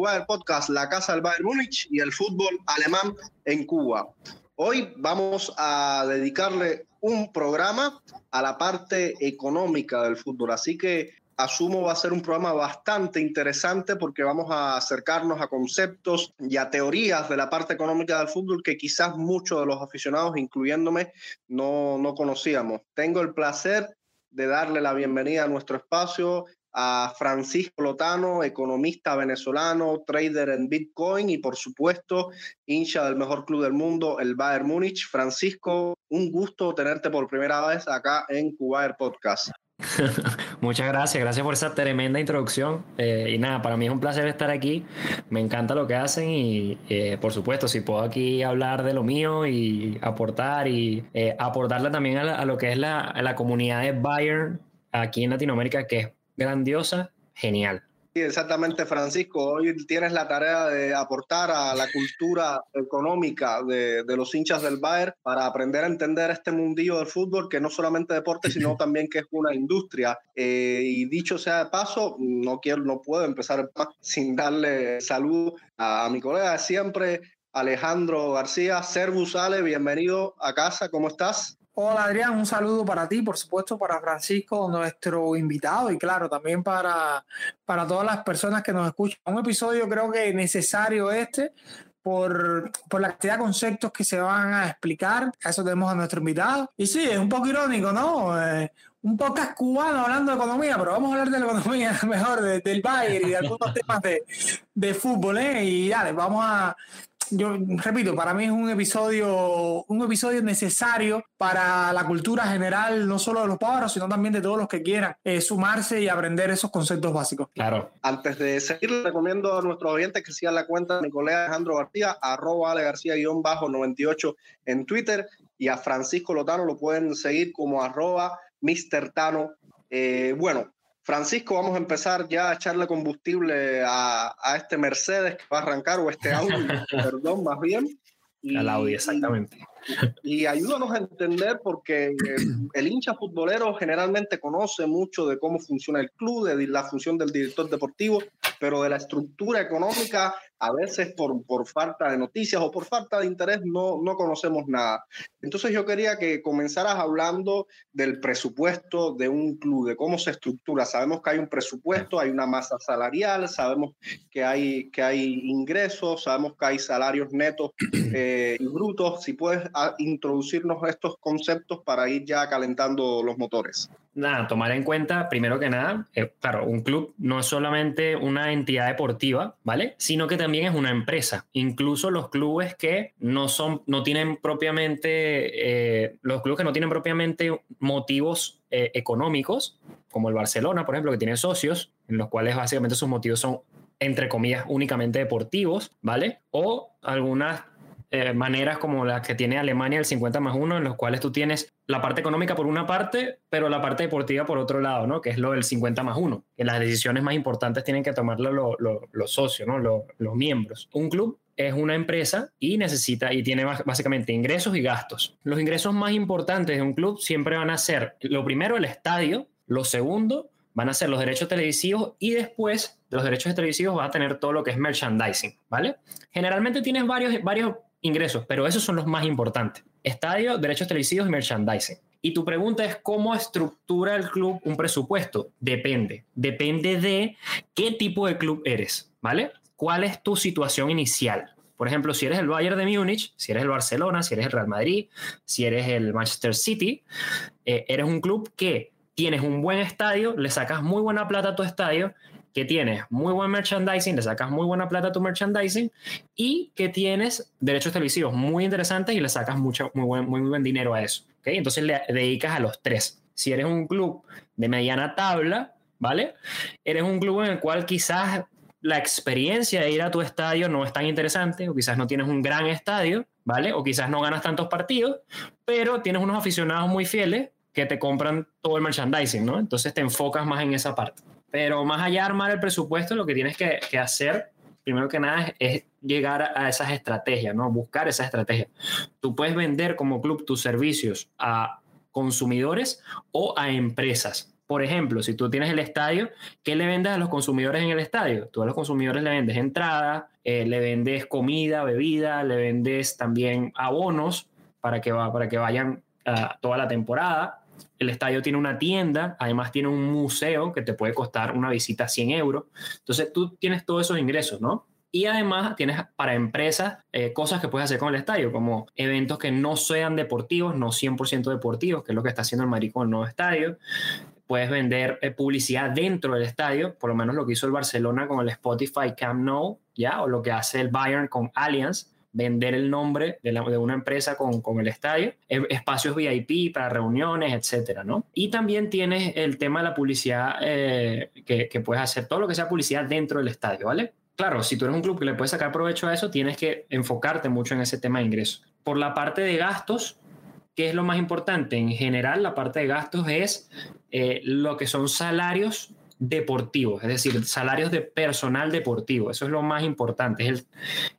Tomen amigos, bienvenidos a Cuba el podcast La Casa del Bayern Múnich y el fútbol alemán en Cuba. Hoy vamos a dedicarle un programa a la parte económica del fútbol, así que asumo va a ser un programa bastante interesante porque vamos a acercarnos a conceptos y a teorías de la parte económica del fútbol que quizás muchos de los aficionados, incluyéndome, no, no conocíamos. Tengo el placer de darle la bienvenida a nuestro espacio a Francisco Lotano, economista venezolano, trader en Bitcoin y por supuesto hincha del mejor club del mundo, el Bayern Múnich. Francisco, un gusto tenerte por primera vez acá en Cuba Podcast. Muchas gracias, gracias por esa tremenda introducción. Eh, y nada, para mí es un placer estar aquí. Me encanta lo que hacen y eh, por supuesto, si puedo aquí hablar de lo mío y aportar y eh, aportarle también a, lo que es la, la comunidad de Bayern aquí en Latinoamérica, que es grandiosa, genial. Sí, exactamente, Francisco. Hoy tienes la tarea de aportar a la cultura económica de, los hinchas del Bayern para aprender a entender este mundillo del fútbol, que no solamente deporte, sino también que es una industria. Eh, y dicho sea de paso, no quiero, no puedo empezar sin darle salud a, a mi colega de siempre, Alejandro García. Servus Ale, bienvenido a casa. ¿Cómo estás? Hola Adrián, un saludo para ti, por supuesto para Francisco, nuestro invitado y claro, también para, para todas las personas que nos escuchan. Un episodio creo que necesario este por, por, la cantidad de conceptos que se van a explicar. Eso tenemos a nuestro invitado. Y sí, es un poco irónico, ¿no? Eh, un podcast cubano hablando de economía, pero vamos a hablar de la economía mejor, del Bayern y de algunos temas de, de fútbol, ¿eh? Y dale, vamos a, yo repito, para mí es un episodio, un episodio necesario para la cultura general, no solo de los pájaros, sino también de todos los que quieran eh, sumarse y aprender esos conceptos básicos. Claro. Antes de seguir, recomiendo a nuestros oyentes que sigan la cuenta de mi colega Alejandro García, arroba Ale García-98 en Twitter, y a Francisco Lotano lo pueden seguir como arroba Mr. Tano. Eh, bueno, Francisco, vamos a empezar ya a echarle combustible a, este Mercedes que va a arrancar, o este Audi, perdón, más bien. Al Audi, exactamente. Y, ayúdanos a entender porque el hincha futbolero generalmente conoce mucho de cómo funciona el club, de la función del director deportivo, pero de la estructura económica a veces por, por falta de noticias o por falta de interés no, no conocemos nada. Entonces yo quería que comenzaras hablando del presupuesto de un club, de cómo se estructura. Sabemos que hay un presupuesto, hay una masa salarial, sabemos que hay, que hay ingresos, sabemos que hay salarios netos eh, y brutos. Si puedes ah, introducirnos estos conceptos para ir ya calentando los motores nada, tomar en cuenta, primero que nada, eh, claro, un club no es solamente una entidad deportiva, ¿vale? Sino que también es una empresa. Incluso los clubes que no son, no tienen propiamente, eh, los clubes que no tienen propiamente motivos eh, económicos, como el Barcelona, por ejemplo, que tiene socios, en los cuales básicamente sus motivos son entre comillas, únicamente deportivos, ¿vale? O algunas eh, maneras como las que tiene Alemania el 50 más 1, en los cuales tú tienes la parte económica por una parte, pero la parte deportiva por otro lado, ¿no? Que es lo del 50 más 1, que las decisiones más importantes tienen que tomarlo los socios, ¿no? los miembros. Un club es una empresa y necesita y tiene básicamente ingresos y gastos. Los ingresos más importantes de un club siempre van a ser, lo primero, el estadio, lo segundo, van a ser los derechos televisivos y después de los derechos televisivos va a tener todo lo que es merchandising, ¿vale? Generalmente tienes varios, varios ingresos, pero esos son los más importantes. Estadio, derechos televisivos y merchandising. Y tu pregunta es cómo estructura el club un presupuesto. Depende. Depende de qué tipo de club eres, ¿vale? ¿Cuál es tu situación inicial? Por ejemplo, si eres el Bayern de Múnich, si eres el Barcelona, si eres el Real Madrid, si eres el Manchester City, eh, eres un club que tienes un buen estadio, le sacas muy buena plata a tu estadio que tienes muy buen merchandising, le sacas muy buena plata a tu merchandising y que tienes derechos televisivos muy interesantes y le sacas mucho, muy, buen, muy, buen dinero a eso. ¿okay? Entonces le dedicas a los tres. Si eres un club de mediana tabla, ¿vale? Eres un club en el cual quizás la experiencia de ir a tu estadio no es tan interesante, o quizás no tienes un gran estadio, ¿vale? O quizás no ganas tantos partidos, pero tienes unos aficionados muy fieles que te compran todo el merchandising, ¿no? Entonces te enfocas más en esa parte. Pero más allá de armar el presupuesto, lo que tienes que, hacer, primero que nada, es, llegar a, esas estrategias, ¿no? Buscar esas estrategias. Tú puedes vender como club tus servicios a consumidores o a empresas. Por ejemplo, si tú tienes el estadio, ¿qué le vendes a los consumidores en el estadio? Tú a los consumidores le vendes entrada, eh, le vendes comida, bebida, le vendes también abonos para que, para que vayan toda la temporada. El estadio tiene una tienda, además tiene un museo que te puede costar una visita 100 euros. Entonces tú tienes todos esos ingresos, ¿no? Y además tienes para empresas eh, cosas que puedes hacer con el estadio, como eventos que no sean deportivos, no 100% deportivos, que es lo que está haciendo el Madrid con el nuevo estadio. Puedes vender eh, publicidad dentro del estadio, por lo menos lo que hizo el Barcelona con el Spotify Camp Nou, ¿ya? O lo que hace el Bayern con Allianz, vender el nombre de, una empresa con, el estadio, e, espacios VIP para reuniones, etcétera, ¿no? Y también tienes el tema de la publicidad eh, que, que, puedes hacer, todo lo que sea publicidad dentro del estadio, ¿vale? claro, si tú eres un club que le puedes sacar provecho a eso, tienes que enfocarte mucho en ese tema de ingresos. Por la parte de gastos, ¿qué es lo más importante? En general, la parte de gastos es eh, lo que son salarios deportivos, es decir, salarios de personal deportivo. Eso es lo más importante, es el,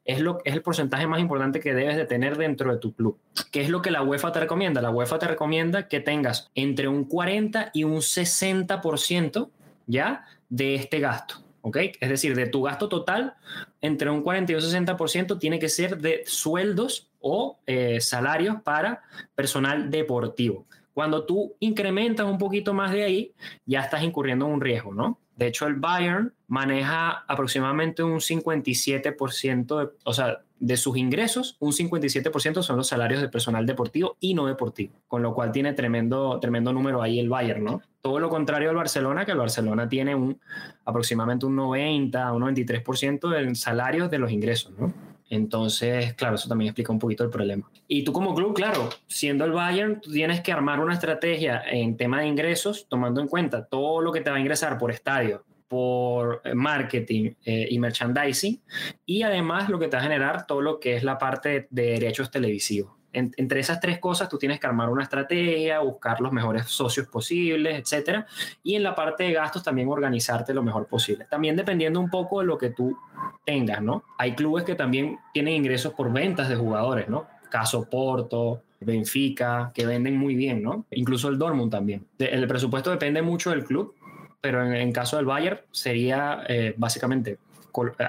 es, lo, es el porcentaje más importante que debes de tener dentro de tu club. ¿Qué es lo que la UEFA te recomienda? La UEFA te recomienda que tengas entre un 40 y un 60% ya de este gasto. ¿ok? Es decir, de tu gasto total, entre un 40 y un 60% tiene que ser de sueldos o eh, salarios para personal deportivo. Cuando tú incrementas un poquito más de ahí, ya estás incurriendo en un riesgo, ¿no? De hecho, el Bayern maneja aproximadamente un 57%, de, o sea, de sus ingresos, un 57% son los salarios de personal deportivo y no deportivo, con lo cual tiene tremendo, tremendo número ahí el Bayern, ¿no? Todo lo contrario al Barcelona, que el Barcelona tiene un, aproximadamente un 90, un 93% de salarios de los ingresos, ¿no? Entonces, claro, eso también explica un poquito el problema. Y tú como club, claro, siendo el Bayern, tú tienes que armar una estrategia en tema de ingresos, tomando en cuenta todo lo que te va a ingresar por estadio, por eh, marketing eh, y merchandising, y además lo que te va a generar todo lo que es la parte de derechos televisivos entre esas tres cosas tú tienes que armar una estrategia, buscar los mejores socios posibles, etcétera, y en la parte de gastos también organizarte lo mejor posible. También dependiendo un poco de lo que tú tengas, ¿no? Hay clubes que también tienen ingresos por ventas de jugadores, ¿no? Caso Porto, Benfica, que venden muy bien, ¿no? Incluso el Dortmund también. El presupuesto depende mucho del club, pero en, en caso del Bayern sería eh, básicamente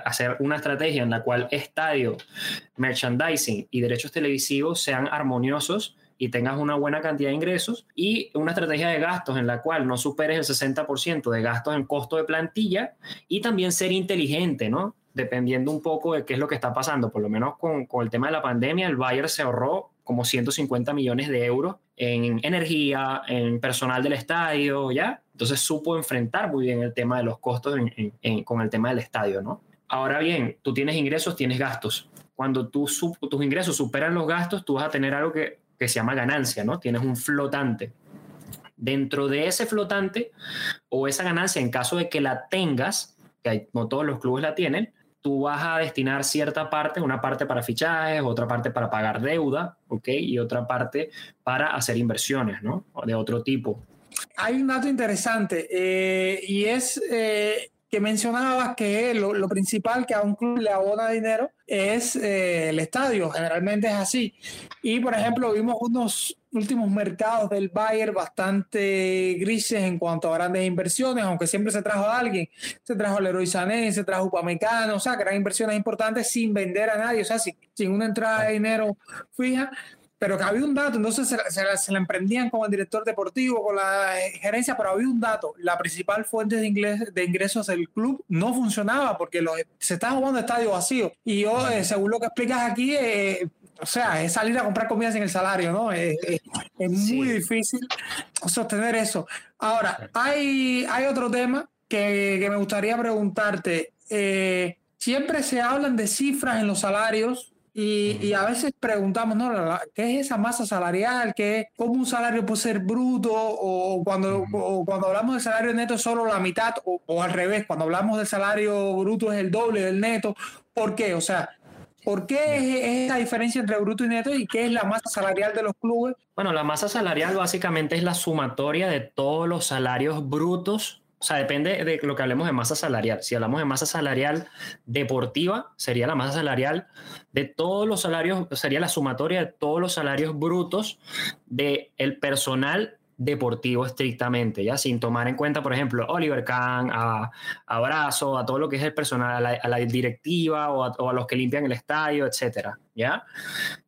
hacer una estrategia en la cual estadio, merchandising y derechos televisivos sean armoniosos y tengas una buena cantidad de ingresos y una estrategia de gastos en la cual no superes el 60% de gastos en costo de plantilla y también ser inteligente, ¿no? Dependiendo un poco de qué es lo que está pasando, por lo menos con, con el tema de la pandemia, el Bayern se ahorró como 150 millones de euros en energía, en personal del estadio, ¿ya? Entonces supo enfrentar muy bien el tema de los costos con el tema del estadio, ¿no? Ahora bien, tú tienes ingresos, tienes gastos. Cuando tus ingresos superan los gastos, tú vas a tener algo que se llama ganancia, ¿no? Tienes un flotante. Dentro de ese flotante o esa ganancia, en caso de que la tengas, que no todos los clubes la tienen, tú vas a destinar cierta parte, una parte para fichajes, otra parte para pagar deuda, ¿ok? Y otra parte para hacer inversiones, ¿no? De otro tipo. Hay un dato interesante eh, y es eh, que mencionabas que lo, principal que a un club le abona dinero es eh, el estadio, generalmente es así. Y por ejemplo, vimos unos últimos mercados del Bayern bastante grises en cuanto a grandes inversiones, aunque siempre se trajo a alguien, se trajo a Leroy Sané, se trajo a Upamecano, o sea, que eran inversiones importantes sin vender a nadie, o sea, sin, sin una entrada de dinero fija pero que había un dato, entonces se, se, la emprendían con el director deportivo, con la gerencia, pero había un dato, la principal fuente de, de ingresos del club no funcionaba porque se estaba jugando estadio vacío. Y yo, eh, según lo que explicas aquí, eh, o sea, es salir a comprar comidas en el salario, ¿no? Es, muy difícil sostener eso. Ahora, hay, hay otro tema que, que me gustaría preguntarte. Eh, siempre se hablan de cifras en los salarios, y, a veces preguntamos, ¿no? ¿Qué es esa masa salarial? ¿Qué, ¿Cómo un salario puede ser bruto? O cuando, cuando hablamos de salario neto es solo la mitad, o, al revés, cuando hablamos del salario bruto es el doble del neto. ¿Por qué? O sea, ¿Por qué es esa diferencia entre bruto y neto y qué es la masa salarial de los clubes? Bueno, la masa salarial básicamente es la sumatoria de todos los salarios brutos o sea, depende de lo que hablemos de masa salarial. Si hablamos de masa salarial deportiva, sería la masa salarial de todos los salarios, sería la sumatoria de todos los salarios brutos del el personal deportivo estrictamente, ya sin tomar en cuenta, por ejemplo, Oliver Kahn, a, Abrazo, a todo lo que es el personal, a la, directiva o a, los que limpian el estadio, etcétera, ya.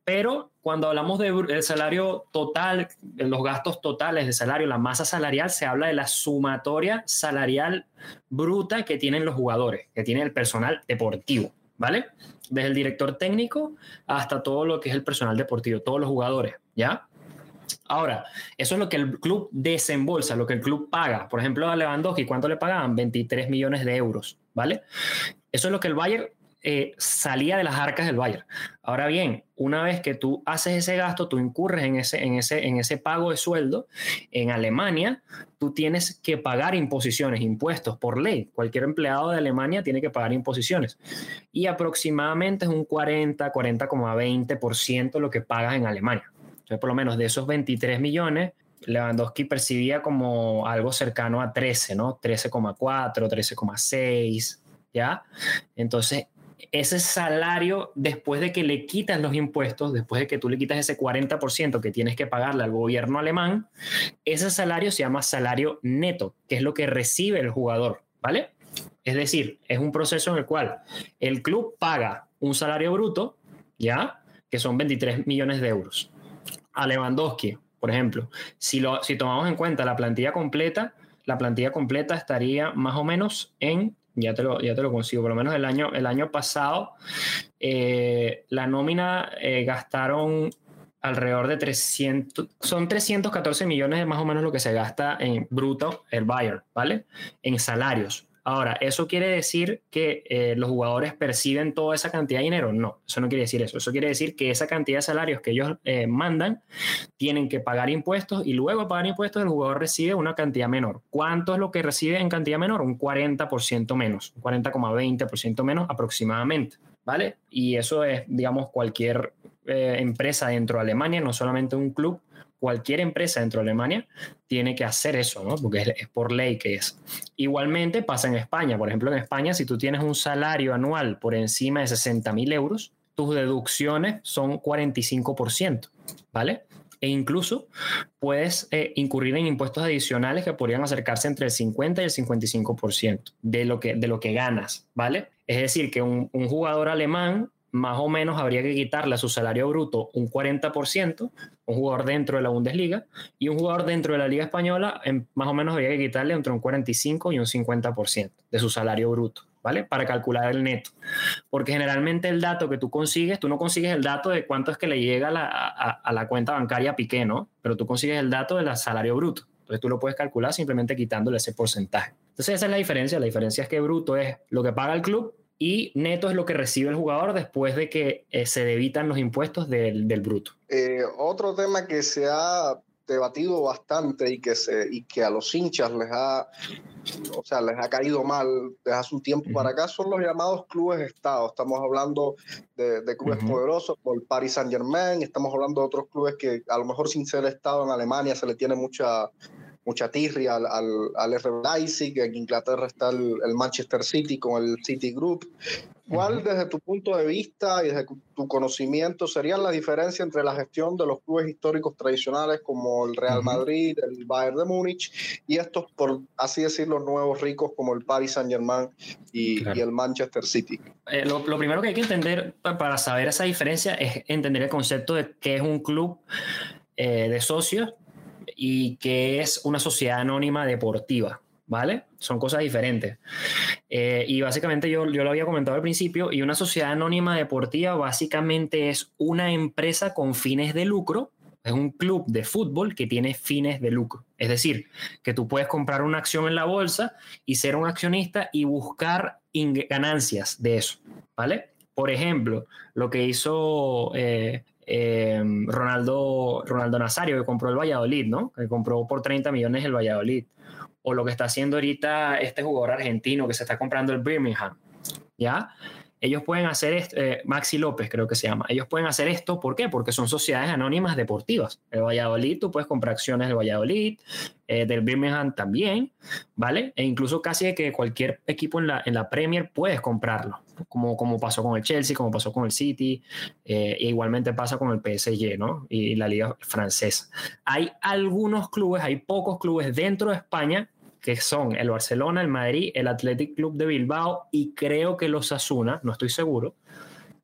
Pero cuando hablamos del salario total, de los gastos totales de salario, la masa salarial, se habla de la sumatoria salarial bruta que tienen los jugadores, que tiene el personal deportivo, ¿vale? Desde el director técnico hasta todo lo que es el personal deportivo, todos los jugadores, ¿ya? Ahora, eso es lo que el club desembolsa, lo que el club paga. Por ejemplo, a Lewandowski, ¿cuánto le pagaban? 23 millones de euros, ¿vale? Eso es lo que el Bayern eh, salía de las arcas del Bayern. Ahora bien, una vez que tú haces ese gasto, tú incurres en ese, en ese, en ese pago de sueldo, en Alemania tú tienes que pagar imposiciones, impuestos por ley. Cualquier empleado de Alemania tiene que pagar imposiciones. Y aproximadamente es un 40, 40,20% lo que pagas en Alemania. Entonces, por lo menos de esos 23 millones, Lewandowski percibía como algo cercano a 13, ¿no? 13,4, 13,6, ¿ya? Entonces, ese salario, después de que le quitas los impuestos, después de que tú le quitas ese 40% que tienes que pagarle al gobierno alemán, ese salario se llama salario neto, que es lo que recibe el jugador, ¿vale? Es decir, es un proceso en el cual el club paga un salario bruto, ¿ya? Que son 23 millones de euros. A Lewandowski, por ejemplo, si, lo, si tomamos en cuenta la plantilla completa, la plantilla completa estaría más o menos en ya te lo, ya te lo consigo. Por lo menos el año, el año pasado, eh, la nómina eh, gastaron alrededor de 300, son 314 millones más o menos lo que se gasta en bruto el Bayern, ¿vale? En salarios. Ahora, ¿eso quiere decir que eh, los jugadores perciben toda esa cantidad de dinero? No, eso no quiere decir eso. Eso quiere decir que esa cantidad de salarios que ellos eh, mandan tienen que pagar impuestos y luego de pagar impuestos el jugador recibe una cantidad menor. ¿Cuánto es lo que recibe en cantidad menor? Un 40% menos, un 40,20% menos aproximadamente. ¿Vale? Y eso es, digamos, cualquier eh, empresa dentro de Alemania, no solamente un club, cualquier empresa dentro de Alemania tiene que hacer eso, ¿no? Porque es, por ley que es. Igualmente pasa en España. Por ejemplo, en España, si tú tienes un salario anual por encima de 60 mil euros, tus deducciones son 45%, ¿vale? E incluso puedes eh, incurrir en impuestos adicionales que podrían acercarse entre el 50 y el 55% de lo que, de lo que ganas, ¿vale? Es decir, que un, un jugador alemán más o menos habría que quitarle a su salario bruto un 40%, un jugador dentro de la Bundesliga, y un jugador dentro de la Liga Española, más o menos habría que quitarle entre un 45 y un 50% de su salario bruto, ¿vale? Para calcular el neto. Porque generalmente el dato que tú consigues, tú no consigues el dato de cuánto es que le llega a la, cuenta bancaria Piqué, ¿no? Pero tú consigues el dato del salario bruto. Entonces tú lo puedes calcular simplemente quitándole ese porcentaje. Entonces esa es la diferencia. La diferencia es que bruto es lo que paga el club y neto es lo que recibe el jugador después de que eh, se debitan los impuestos del, bruto. Eh, otro tema que se ha debatido bastante y que, se, y que a los hinchas les ha, o sea, les ha caído mal desde hace un tiempo para acá son los llamados clubes Estado. Estamos hablando de, clubes poderosos como el Paris Saint Germain, estamos hablando de otros clubes que a lo mejor sin ser Estado en Alemania se le tiene mucha mucha tirria al, al, al RB Leipzig, en Inglaterra está el, Manchester City con el City Group. ¿Cuál, desde tu punto de vista y desde tu conocimiento, serían la diferencia entre la gestión de los clubes históricos tradicionales como el Real Madrid, el Bayern de Múnich, y estos, por así decirlo, nuevos ricos como el Paris Saint-Germain y, y, el Manchester City? Eh, lo, lo, primero que hay que entender para saber esa diferencia es entender el concepto de qué es un club eh, de socios y que es una sociedad anónima deportiva, ¿vale? Son cosas diferentes. Eh, y básicamente yo, yo lo había comentado al principio, y una sociedad anónima deportiva básicamente es una empresa con fines de lucro, es un club de fútbol que tiene fines de lucro. Es decir, que tú puedes comprar una acción en la bolsa y ser un accionista y buscar ganancias de eso, ¿vale? Por ejemplo, lo que hizo eh, Em, Ronaldo, Ronaldo Nazario, que compró el Valladolid, ¿no? Que compró por 30 millones el Valladolid. O lo que está haciendo ahorita este jugador argentino que se está comprando el Birmingham, ¿ya? Ellos pueden hacer, esto, eh, Maxi López creo que se llama, ellos pueden hacer esto, ¿por qué? Porque son sociedades anónimas deportivas. El Valladolid, tú puedes comprar acciones del Valladolid, eh, del Birmingham también, ¿vale? E incluso casi que cualquier equipo en la, en la Premier puedes comprarlo, como, como pasó con el Chelsea, como pasó con el City, eh, e igualmente pasa con el PSG, ¿no? Y la liga francesa. Hay algunos clubes, hay pocos clubes dentro de España que son el Barcelona, el Madrid, el Athletic Club de Bilbao y creo que los Asuna, no estoy seguro,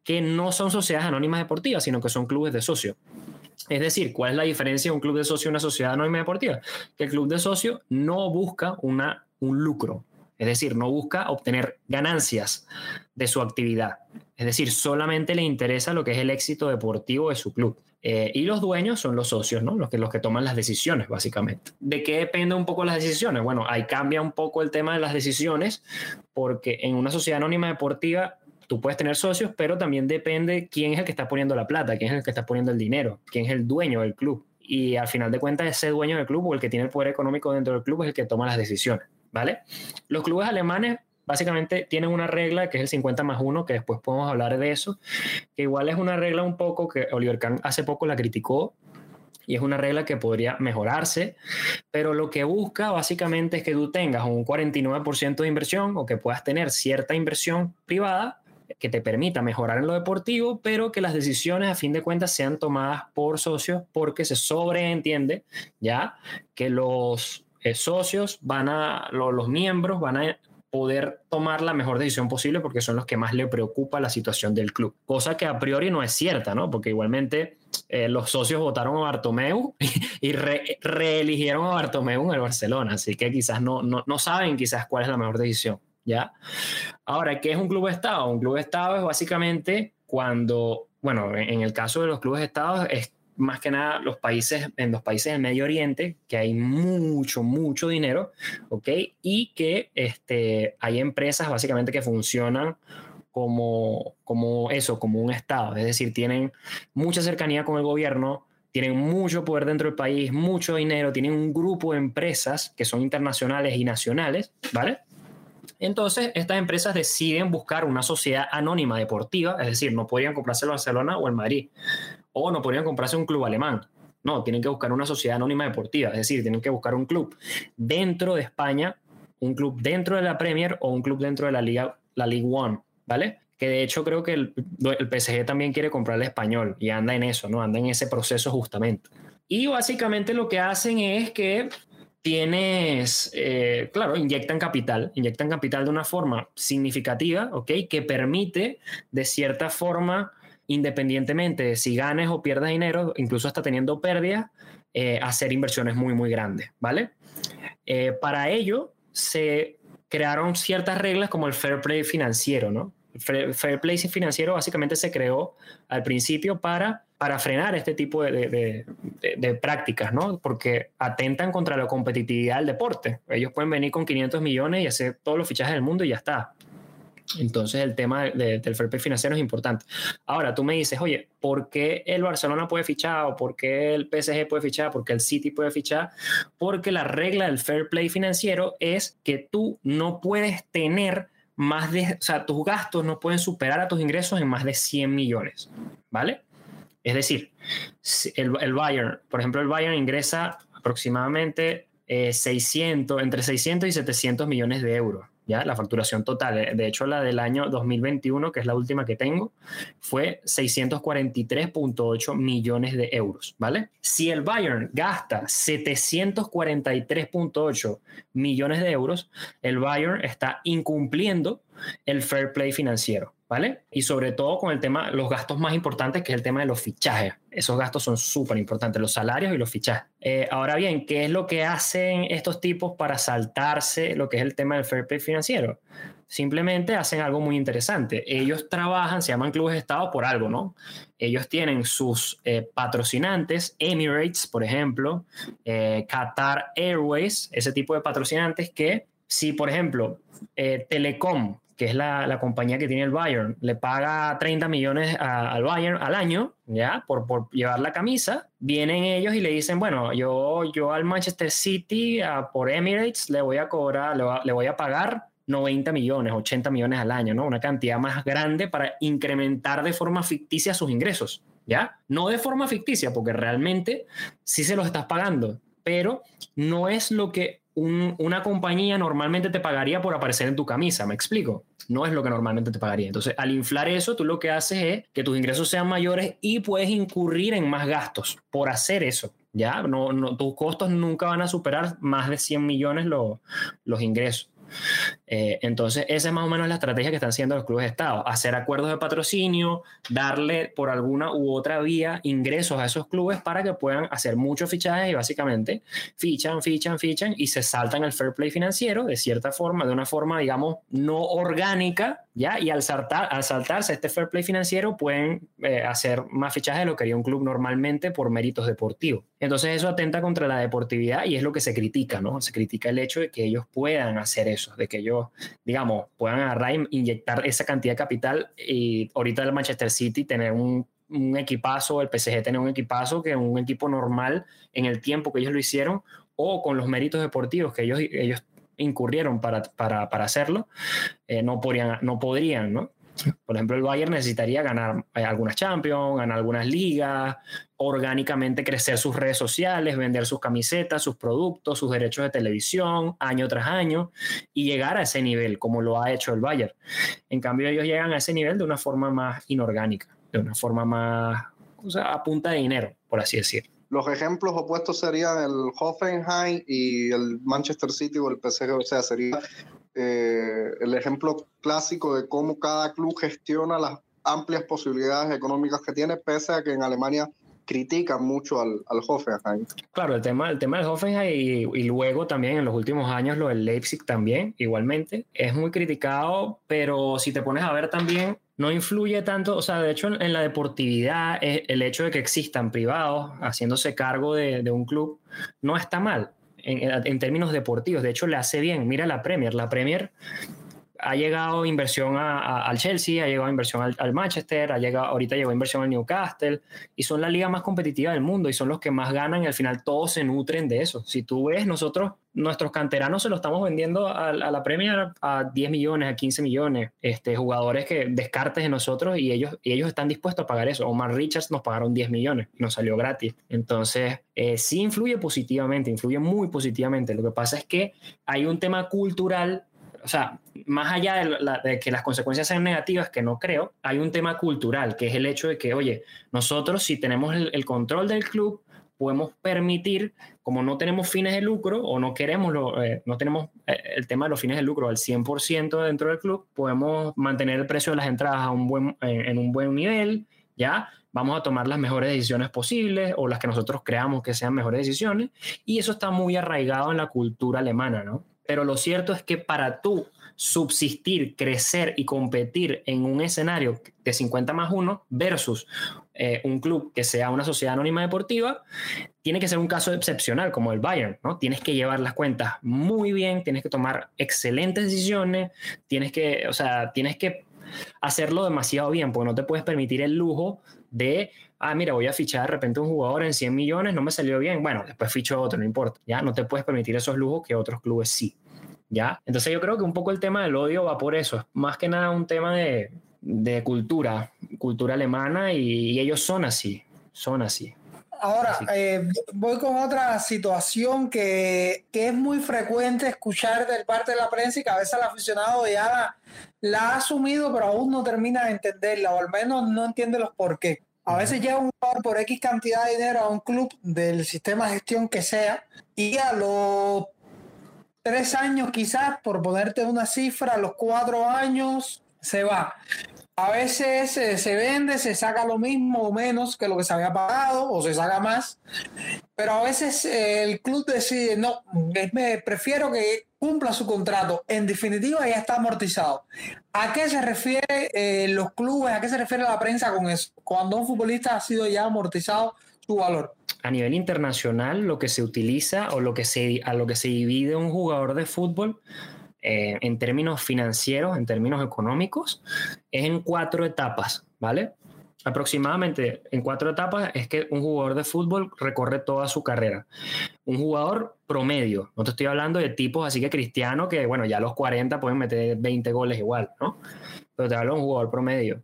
que no son sociedades anónimas deportivas, sino que son clubes de socio. Es decir, ¿cuál es la diferencia de un club de socio y una sociedad anónima deportiva? Que el club de socio no busca una, un lucro, es decir, no busca obtener ganancias de su actividad. Es decir, solamente le interesa lo que es el éxito deportivo de su club. Eh, y los dueños son los socios, ¿no? Los que, los que toman las decisiones, básicamente. ¿De qué depende un poco las decisiones? Bueno, ahí cambia un poco el tema de las decisiones, porque en una sociedad anónima deportiva tú puedes tener socios, pero también depende quién es el que está poniendo la plata, quién es el que está poniendo el dinero, quién es el dueño del club. Y al final de cuentas, ese dueño del club o el que tiene el poder económico dentro del club es el que toma las decisiones, ¿vale? Los clubes alemanes básicamente tienen una regla que es el 50 más 1, que después podemos hablar de eso, que igual es una regla un poco que Oliver Kahn hace poco la criticó y es una regla que podría mejorarse, pero lo que busca básicamente es que tú tengas un 49% de inversión o que puedas tener cierta inversión privada que te permita mejorar en lo deportivo, pero que las decisiones a fin de cuentas sean tomadas por socios porque se sobreentiende ya que los eh, socios van a, los miembros van a poder tomar la mejor decisión posible porque son los que más le preocupa la situación del club. Cosa que a priori no es cierta, ¿no? Porque igualmente eh, los socios votaron a Bartomeu y reeligieron a Bartomeu en el Barcelona, así que quizás no, no, no saben quizás cuál es la mejor decisión, ¿ya? Ahora, ¿qué es un club de Estado? Un club de Estado es básicamente cuando, bueno, en el caso de los clubes de Estado es más que nada los países, en los países del Medio Oriente, que hay mucho, mucho dinero, ¿ok? Y que este, hay empresas básicamente que funcionan como, como eso, como un Estado, es decir, tienen mucha cercanía con el gobierno, tienen mucho poder dentro del país, mucho dinero, tienen un grupo de empresas que son internacionales y nacionales, ¿vale? Entonces, estas empresas deciden buscar una sociedad anónima deportiva, es decir, no podrían comprarse el Barcelona o el Madrid, o no podrían comprarse un club alemán. No, tienen que buscar una sociedad anónima deportiva, es decir, tienen que buscar un club dentro de España, un club dentro de la Premier o un club dentro de la Liga, la League One, ¿vale? Que de hecho creo que el, el PSG también quiere comprar el español y anda en eso, ¿no? Anda en ese proceso justamente. Y básicamente lo que hacen es que tienes, eh, claro, inyectan capital, inyectan capital de una forma significativa, ¿ok? Que permite, de cierta forma, independientemente de si ganes o pierdas dinero, incluso hasta teniendo pérdidas, eh, hacer inversiones muy, muy grandes, ¿vale? Eh, para ello se crearon ciertas reglas como el fair play financiero, ¿no? El fair play financiero básicamente se creó al principio para para frenar este tipo de, prácticas, ¿no? Porque atentan contra la competitividad del deporte. Ellos pueden venir con 500 millones y hacer todos los fichajes del mundo y ya está. Entonces el tema del fair play financiero es importante. Ahora tú me dices, oye, ¿por qué el Barcelona puede fichar o por qué el PSG puede fichar, por qué el City puede fichar? Porque la regla del fair play financiero es que tú no puedes tener más de, o sea, tus gastos no pueden superar a tus ingresos en más de 100 millones, ¿vale? Es decir, el, el Bayern, por ejemplo, el Bayern ingresa aproximadamente 600, eh, entre 600 y 700 millones de euros. ¿Ya? La facturación total. De hecho, la del año 2021, que es la última que tengo, fue 643.8 millones de euros. ¿vale? Si el Bayern gasta 743.8 millones de euros, el Bayern está incumpliendo el fair play financiero. ¿Vale? Y sobre todo con el tema, los gastos más importantes, que es el tema de los fichajes. Esos gastos son súper importantes, los salarios y los fichajes. Eh, ahora bien, ¿qué es lo que hacen estos tipos para saltarse lo que es el tema del fair play financiero? Simplemente hacen algo muy interesante. Ellos trabajan, se llaman clubes de Estado por algo, ¿no? Ellos tienen sus eh, patrocinantes, Emirates, por ejemplo, eh, Qatar Airways, ese tipo de patrocinantes que si, por ejemplo, Telecom que es la, compañía que tiene el Bayern, le paga 30 millones al Bayern al año, ¿ya? Por, por, llevar la camisa, vienen ellos y le dicen, bueno, yo, yo al Manchester City, por Emirates, le voy a cobrar, le, voy a pagar 90 millones, 80 millones al año, ¿no? Una cantidad más grande para incrementar de forma ficticia sus ingresos, ¿ya? No de forma ficticia, porque realmente sí se los estás pagando, pero no es lo que una compañía normalmente te pagaría por aparecer en tu camisa, ¿me explico? No es lo que normalmente te pagaría. Entonces, al inflar eso, tú lo que haces es que tus ingresos sean mayores y puedes incurrir en más gastos por hacer eso. Ya, no, no tus costos nunca van a superar más de 100 millones los ingresos. Eh, entonces, esa es más o menos la estrategia que están haciendo los clubes de Estado, hacer acuerdos de patrocinio, darle por alguna u otra vía ingresos a esos clubes para que puedan hacer muchos fichajes y básicamente fichan, fichan, fichan y se saltan el fair play financiero de cierta forma, de una forma, digamos, no orgánica, ¿ya? Y al, saltar, al saltarse este fair play financiero pueden eh, hacer más fichajes de lo que haría un club normalmente por méritos deportivos. Entonces eso atenta contra la deportividad y es lo que se critica, ¿no? Se critica el hecho de que ellos puedan hacer eso, de que ellos, digamos, puedan agarrar e inyectar esa cantidad de capital y ahorita el Manchester City tener un, un equipazo, el PSG tener un equipazo que un equipo normal en el tiempo que ellos lo hicieron o con los méritos deportivos que ellos, ellos incurrieron para, para, para hacerlo, eh, no, podrían, no podrían, ¿no? Por ejemplo, el Bayern necesitaría ganar eh, algunas Champions, ganar algunas ligas, orgánicamente crecer sus redes sociales, vender sus camisetas, sus productos, sus derechos de televisión, año tras año, y llegar a ese nivel, como lo ha hecho el Bayern. En cambio, ellos llegan a ese nivel de una forma más inorgánica, de una forma más a punta de dinero, por así decirlo. Los ejemplos opuestos serían el Hoffenheim y el Manchester City o el PSG, o sea, sería eh, el ejemplo clásico de cómo cada club gestiona las amplias posibilidades económicas que tiene, pese a que en Alemania critican mucho al, al Hoffenheim. Claro, el tema, el tema del Hoffenheim y, luego también en los últimos años lo del Leipzig también, igualmente, es muy criticado, pero si te pones a ver también, no influye tanto, o sea, de hecho en, la deportividad, el hecho de que existan privados haciéndose cargo de, de un club, no está mal en, términos deportivos. De hecho, le hace bien. Mira la Premier. La Premier ha llegado inversión al Chelsea, ha llegado inversión al, Manchester, ha llegado, ahorita llegó inversión al Newcastle, y son la liga más competitiva del mundo y son los que más ganan y al final todos se nutren de eso. Si tú ves, nosotros, nuestros canteranos se lo estamos vendiendo a, la Premier a 10 millones, a 15 millones, este, jugadores que descartes de nosotros y ellos, y ellos están dispuestos a pagar eso. Omar Richards nos pagaron 10 millones, nos salió gratis. Entonces, eh, sí influye positivamente, influye muy positivamente. Lo que pasa es que hay un tema cultural o sea, más allá de, que las consecuencias sean negativas, que no creo, hay un tema cultural, que es el hecho de que, oye, nosotros si tenemos el, control del club, podemos permitir, como no tenemos fines de lucro o no queremos, eh, no tenemos eh, el tema de los fines de lucro al 100% dentro del club, podemos mantener el precio de las entradas a un buen, en un buen nivel, ¿ya? Vamos a tomar las mejores decisiones posibles o las que nosotros creamos que sean mejores decisiones y eso está muy arraigado en la cultura alemana, ¿no? Pero lo cierto es que para tú subsistir, crecer y competir en un escenario de 50 más 1 versus eh, un club que sea una sociedad anónima deportiva, tiene que ser un caso excepcional como el Bayern, ¿no? Tienes que llevar las cuentas muy bien, tienes que tomar excelentes decisiones, tienes que, o sea, tienes que hacerlo demasiado bien, porque no te puedes permitir el lujo de, ah, mira, voy a fichar de repente un jugador en 100 millones, no me salió bien, bueno, después ficho otro, no importa, ya no te puedes permitir esos lujos que otros clubes sí, ya. Entonces yo creo que un poco el tema del odio va por eso, es más que nada un tema de, de cultura, cultura alemana y, y ellos son así, son así. Ahora, eh, voy con otra situación que, que, es muy frecuente escuchar del parte de la prensa y que a veces el aficionado ya la, la, ha asumido, pero aún no termina de entenderla, o al menos no entiende los por qué. A veces llega un jugador por X cantidad de dinero a un club del sistema de gestión que sea y a los tres años quizás, por ponerte una cifra, a los cuatro años se va. A veces eh, se vende, se saca lo mismo o menos que lo que se había pagado o se saca más, pero a veces eh, el club decide, no, me prefiero que cumpla su contrato. En definitiva, ya está amortizado. ¿A qué se refiere eh, los clubes, a qué se refiere la prensa con eso? Cuando un futbolista ha sido ya amortizado su valor. A nivel internacional, lo que se utiliza o lo que se, a lo que se divide un jugador de fútbol eh, en términos financieros, en términos económicos, es en cuatro etapas, ¿vale? aproximadamente en cuatro etapas es que un jugador de fútbol recorre toda su carrera. Un jugador promedio, no te estoy hablando de tipos así que cristiano que, bueno, ya a los 40 pueden meter 20 goles igual, ¿no? Pero te hablo de un jugador promedio.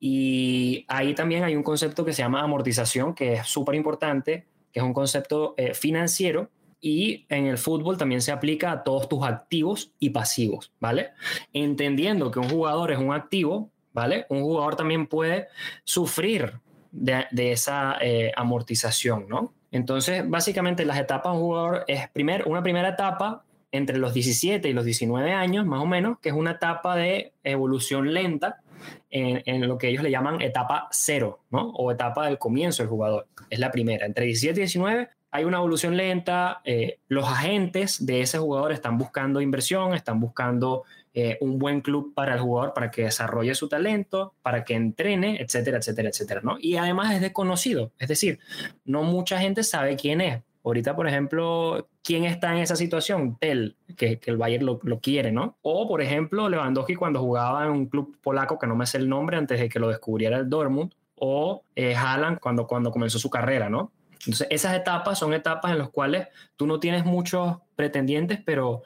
Y ahí también hay un concepto que se llama amortización, que es súper importante, que es un concepto eh, financiero y en el fútbol también se aplica a todos tus activos y pasivos, ¿vale? Entendiendo que un jugador es un activo, ¿vale? Un jugador también puede sufrir de, esa eh, amortización, ¿no? Entonces, básicamente las etapas de un jugador es primer, una primera etapa entre los 17 y los 19 años, más o menos, que es una etapa de evolución lenta en, en, lo que ellos le llaman etapa cero, ¿no? O etapa del comienzo del jugador. Es la primera. Entre 17 y 19 hay una evolución lenta. Eh, los agentes de ese jugador están buscando inversión, están buscando eh, un buen club para el jugador para que desarrolle su talento, para que entrene, etcétera, etcétera, etcétera, ¿no? Y además es desconocido, es decir, no mucha gente sabe quién es. Ahorita, por ejemplo, ¿quién está en esa situación? Tel, que, el Bayern lo, lo, quiere, ¿no? O, por ejemplo, Lewandowski cuando jugaba en un club polaco que no me sé el nombre antes de que lo descubriera el Dortmund, o eh, Haaland cuando, cuando comenzó su carrera, ¿no? Entonces, esas etapas son etapas en las cuales tú no tienes muchos pretendientes, pero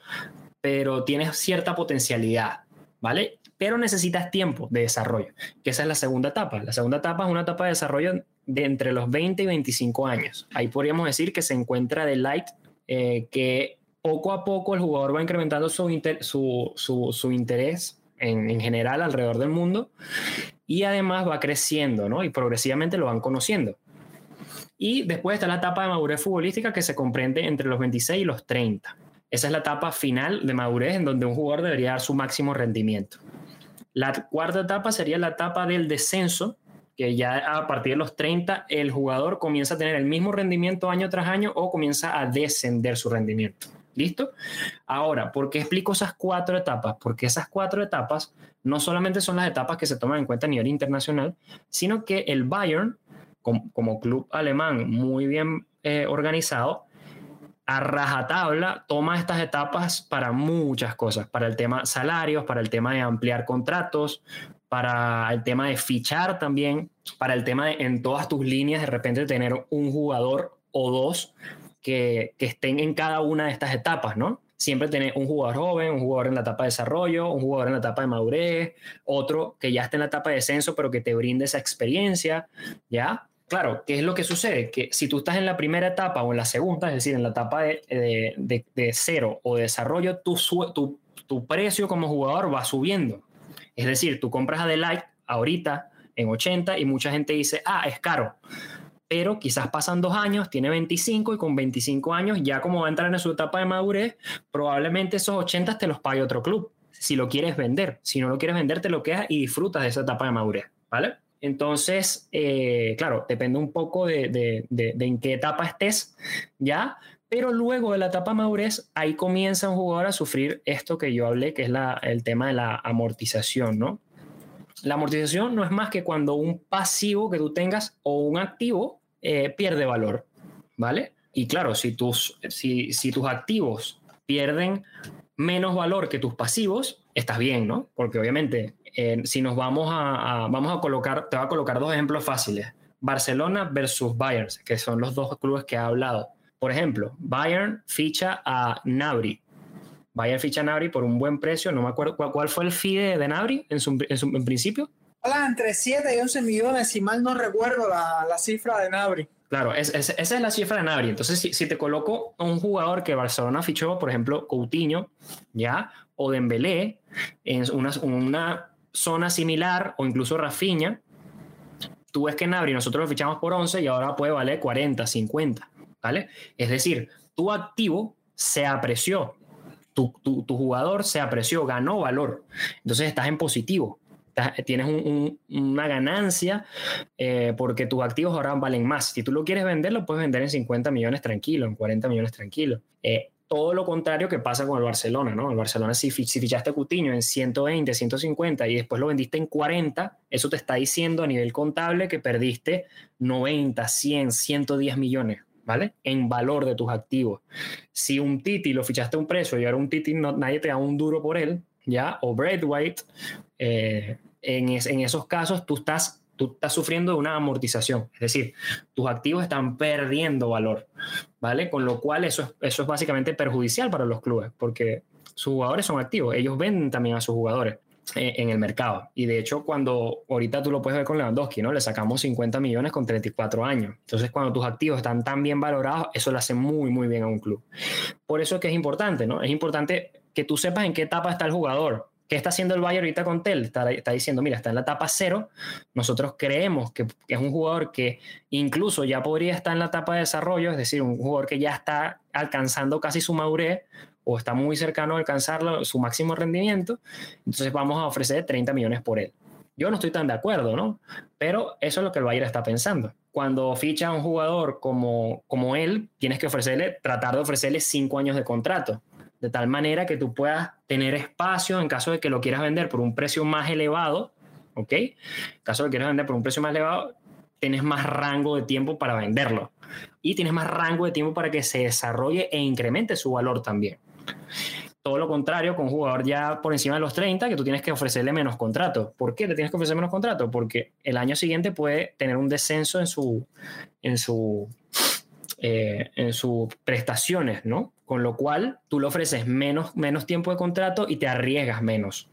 pero tienes cierta potencialidad, ¿vale? Pero necesitas tiempo de desarrollo, que esa es la segunda etapa. La segunda etapa es una etapa de desarrollo de entre los 20 y 25 años. Ahí podríamos decir que se encuentra de light, eh, que poco a poco el jugador va incrementando su, su, interés en, en, general alrededor del mundo y además va creciendo, ¿no? Y progresivamente lo van conociendo. Y después está la etapa de madurez futbolística que se comprende entre los 26 y los 30. Esa es la etapa final de madurez en donde un jugador debería dar su máximo rendimiento. La cuarta etapa sería la etapa del descenso, que ya a partir de los 30 el jugador comienza a tener el mismo rendimiento año tras año o comienza a descender su rendimiento. ¿Listo? Ahora, ¿por qué explico esas cuatro etapas? Porque esas cuatro etapas no solamente son las etapas que se toman en cuenta a nivel internacional, sino que el Bayern, como, club alemán muy bien eh, organizado, a rajatabla toma estas etapas para muchas cosas, para el tema salarios, para el tema de ampliar contratos, para el tema de fichar también, para el tema de en todas tus líneas de repente tener un jugador o dos que, que estén en cada una de estas etapas, ¿no? Siempre tener un jugador joven, un jugador en la etapa de desarrollo, un jugador en la etapa de madurez, otro que ya esté en la etapa de descenso, pero que te brinde esa experiencia, ¿ya? Claro, ¿qué es lo que sucede? Que si tú estás en la primera etapa o en la segunda, es decir, en la etapa de, de, cero o de desarrollo, tu, tu, tu, precio como jugador va subiendo. Es decir, tú compras a Delight ahorita en 80 y mucha gente dice, ah, es caro. Pero quizás pasan dos años, tiene 25 y con 25 años, ya como va a entrar en su etapa de madurez, probablemente esos 80 te los pague otro club. Si lo quieres vender, si no lo quieres vender, te lo quedas y disfrutas de esa etapa de madurez, ¿vale? Entonces, eh, claro, depende un poco de, en qué etapa estés, ¿ya? Pero luego de la etapa madurez, ahí comienza un jugador a sufrir esto que yo hablé, que es el tema de la amortización, ¿no? La amortización no es más que cuando un pasivo que tú tengas o un activo eh, pierde valor, ¿vale? Y claro, si tus, si tus activos pierden menos valor que tus pasivos, estás bien, ¿no? Porque obviamente si nos vamos a, vamos a colocar, te voy a colocar dos ejemplos fáciles. Barcelona versus Bayern, que son los dos clubes que he hablado. Por ejemplo, Bayern ficha a Nabri. Bayern ficha a Nabri por un buen precio. No me acuerdo cuál, fue el FIDE de Nabri en, su, en, principio. entre 7 y 11 millones, si mal no recuerdo la, la cifra de Nabri. Claro, esa es la cifra de Nabri. Entonces, si, si, te coloco un jugador que Barcelona fichó, por ejemplo, Coutinho, ¿ya? O Dembélé, en una, una zona similar o incluso Rafiña, tú ves que Nabri nosotros lo fichamos por 11 y ahora puede valer 40, 50, ¿vale? Es decir, tu activo se apreció, tu, jugador se apreció, ganó valor, entonces estás en positivo. tienes una ganancia eh, porque tus activos ahora valen más. Si tú lo quieres vender, lo puedes vender en 50 millones tranquilo, en 40 millones tranquilo. Eh, todo lo contrario que pasa con el Barcelona, ¿no? El Barcelona, si, si fichaste a Cutiño en 120, 150 y después lo vendiste en 40, eso te está diciendo a nivel contable que perdiste 90, 100, 110 millones, ¿vale? En valor de tus activos. Si un Titi lo fichaste a un precio y ahora un Titi nadie te da un duro por él, ¿ya? O Braithwaite, eh, en, en esos casos tú estás tú estás sufriendo una amortización, es decir, tus activos están perdiendo valor, ¿vale? Con lo cual eso es, eso es básicamente perjudicial para los clubes, porque sus jugadores son activos, ellos venden también a sus jugadores eh, en el mercado. Y de hecho, cuando ahorita tú lo puedes ver con Lewandowski, ¿no? Le sacamos 50 millones con 34 años. Entonces, cuando tus activos están tan bien valorados, eso le hace muy, muy bien a un club. Por eso es que es importante, ¿no? Es importante que tú sepas en qué etapa está el jugador. ¿Qué está haciendo el Bayern ahorita con Tel? Está, diciendo, mira, está en la etapa cero. Nosotros creemos que, que, es un jugador que incluso ya podría estar en la etapa de desarrollo, es decir, un jugador que ya está alcanzando casi su madurez o está muy cercano a alcanzar su máximo rendimiento. Entonces vamos a ofrecer 30 millones por él. Yo no estoy tan de acuerdo, ¿no? Pero eso es lo que el Bayern está pensando. Cuando ficha a un jugador como, como él, tienes que ofrecerle, tratar de ofrecerle cinco años de contrato de tal manera que tú puedas tener espacio en caso de que lo quieras vender por un precio más elevado, ¿ok? En caso de que quieras vender por un precio más elevado, tienes más rango de tiempo para venderlo y tienes más rango de tiempo para que se desarrolle e incremente su valor también. Todo lo contrario, con un jugador ya por encima de los 30, que tú tienes que ofrecerle menos contrato. ¿Por qué te tienes que ofrecer menos contrato? Porque el año siguiente puede tener un descenso en su, en su, eh, en sus prestaciones, ¿no? Con lo cual tú le ofreces menos, menos tiempo de contrato y te arriesgas menos,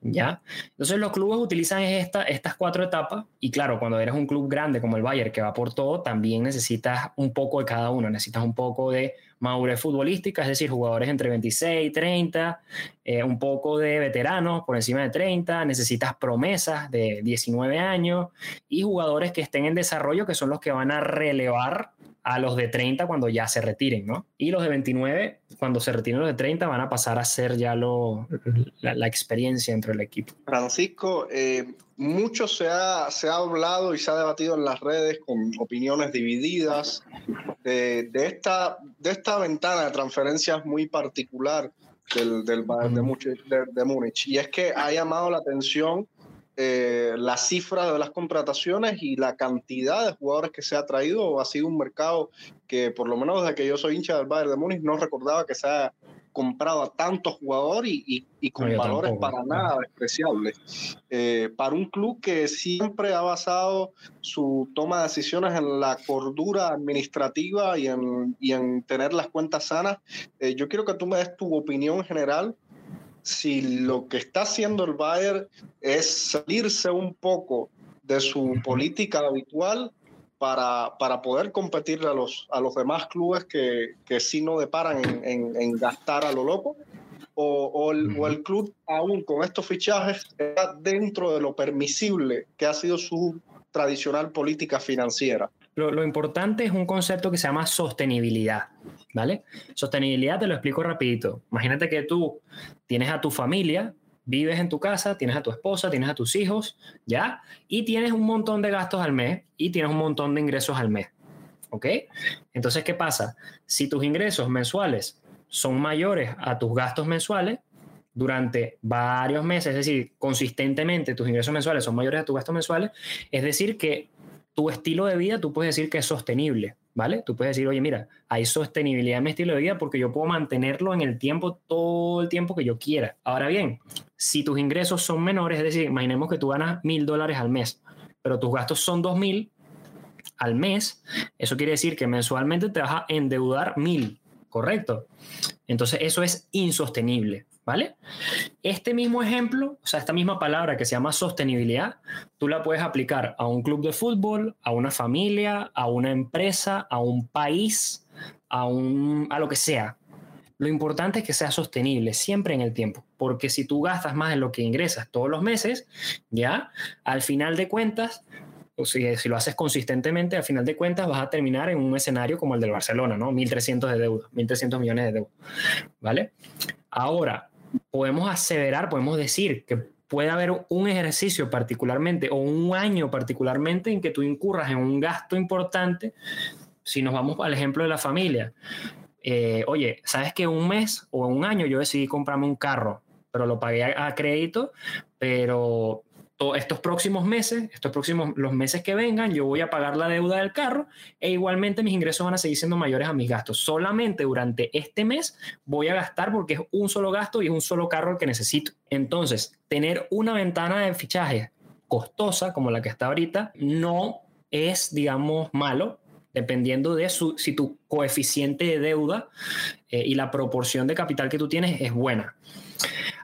¿ya? Entonces los clubes utilizan esta, estas cuatro etapas y claro, cuando eres un club grande como el Bayern que va por todo, también necesitas un poco de cada uno, necesitas un poco de madurez futbolística, es decir, jugadores entre 26 y 30, eh, un poco de veteranos por encima de 30, necesitas promesas de 19 años y jugadores que estén en desarrollo que son los que van a relevar a los de 30 cuando ya se retiren, ¿no? Y los de 29, cuando se retiren los de 30, van a pasar a ser ya lo, la, experiencia entre el equipo. Francisco, eh, mucho se ha, se ha hablado y se ha debatido en las redes con opiniones divididas de, de esta, de esta ventana de transferencias muy particular del, del Bayern de, de, de Múnich. Y es que ha llamado la atención eh, la cifra de las contrataciones y la cantidad de jugadores que se ha traído ha sido un mercado que por lo menos desde que yo soy hincha del Bayern de Múnich no recordaba que se ha comprado a tantos jugadores y, y, con valores para nada despreciables. Eh, para un club que siempre ha basado su toma de decisiones en la cordura administrativa y en, y en tener las cuentas sanas, eh, yo quiero que tú me des tu opinión general si lo que está haciendo el Bayern es salirse un poco de su política habitual para, para poder competir a los, a los demás clubes que, que sí no deparan en, en, gastar a lo loco, o, o, el, o, el, club aún con estos fichajes está dentro de lo permisible que ha sido su tradicional política financiera. Lo, importante es un concepto que se llama sostenibilidad. ¿vale? Sostenibilidad te lo explico rapidito. Imagínate que tú tienes a tu familia, vives en tu casa, tienes a tu esposa, tienes a tus hijos, ¿ya? Y tienes un montón de gastos al mes y tienes un montón de ingresos al mes, ¿ok? Entonces, ¿qué pasa? Si tus ingresos mensuales son mayores a tus gastos mensuales, durante varios meses, es decir, consistentemente tus ingresos mensuales son mayores a tus gastos mensuales, es decir, que tu estilo de vida tú puedes decir que es sostenible, ¿vale? Tú puedes decir, oye, mira, hay sostenibilidad en mi estilo de vida porque yo puedo mantenerlo en el tiempo, todo el tiempo que yo quiera. Ahora bien, si tus ingresos son menores, es decir, imaginemos que tú ganas mil dólares al mes, pero tus gastos son dos mil al mes, eso quiere decir que mensualmente te vas a endeudar mil, ¿correcto? Entonces eso es insostenible. ¿Vale? Este mismo ejemplo, o sea, esta misma palabra que se llama sostenibilidad, tú la puedes aplicar a un club de fútbol, a una familia, a una empresa, a un país, a, un, a lo que sea. Lo importante es que sea sostenible siempre en el tiempo, porque si tú gastas más de lo que ingresas todos los meses, ya, al final de cuentas, o si, si, lo haces consistentemente, al final de cuentas vas a terminar en un escenario como el del Barcelona, ¿no? 1.300 de deuda, 1.300 millones de deuda, ¿vale? Ahora, podemos aseverar, podemos decir que puede haber un ejercicio particularmente o un año particularmente en que tú incurras en un gasto importante. Si nos vamos al ejemplo de la familia, eh, oye, ¿sabes que un mes o un año yo decidí comprarme un carro, pero lo pagué a, a crédito, pero estos próximos meses, estos próximos los meses que vengan, yo voy a pagar la deuda del carro e igualmente mis ingresos van a seguir siendo mayores a mis gastos. Solamente durante este mes voy a gastar porque es un solo gasto y es un solo carro el que necesito. Entonces, tener una ventana de fichaje costosa como la que está ahorita, no es, digamos, malo, dependiendo de su, si tu coeficiente de deuda eh, y la proporción de capital que tú tienes es buena.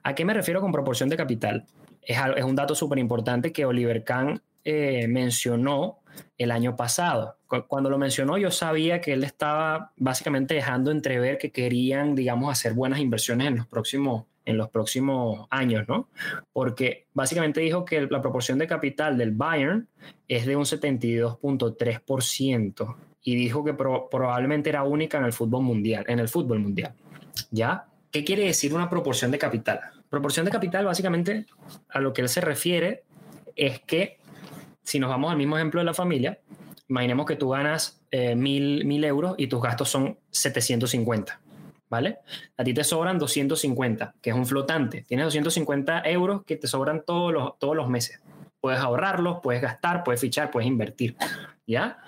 ¿A qué me refiero con proporción de capital? Es, es un dato súper importante que Oliver Kahn eh, mencionó el año pasado. Cuando lo mencionó yo sabía que él estaba básicamente dejando entrever que querían, digamos, hacer buenas inversiones en los próximos en los próximos años, ¿no? Porque básicamente dijo que la proporción de capital del Bayern es de un 72.3% y dijo que probablemente era única en el fútbol mundial, en el fútbol mundial. ¿Ya? ¿Qué quiere decir una proporción de capital? Proporción de capital básicamente a lo que él se refiere es que si nos vamos al mismo ejemplo de la familia, imaginemos que tú ganas eh, mil, mil euros y tus gastos son 750. ¿Vale? A ti te sobran 250, que es un flotante. Tienes 250 euros que te sobran todos los, todos los meses. Puedes ahorrarlos, puedes gastar, puedes fichar, puedes invertir. ¿Ya?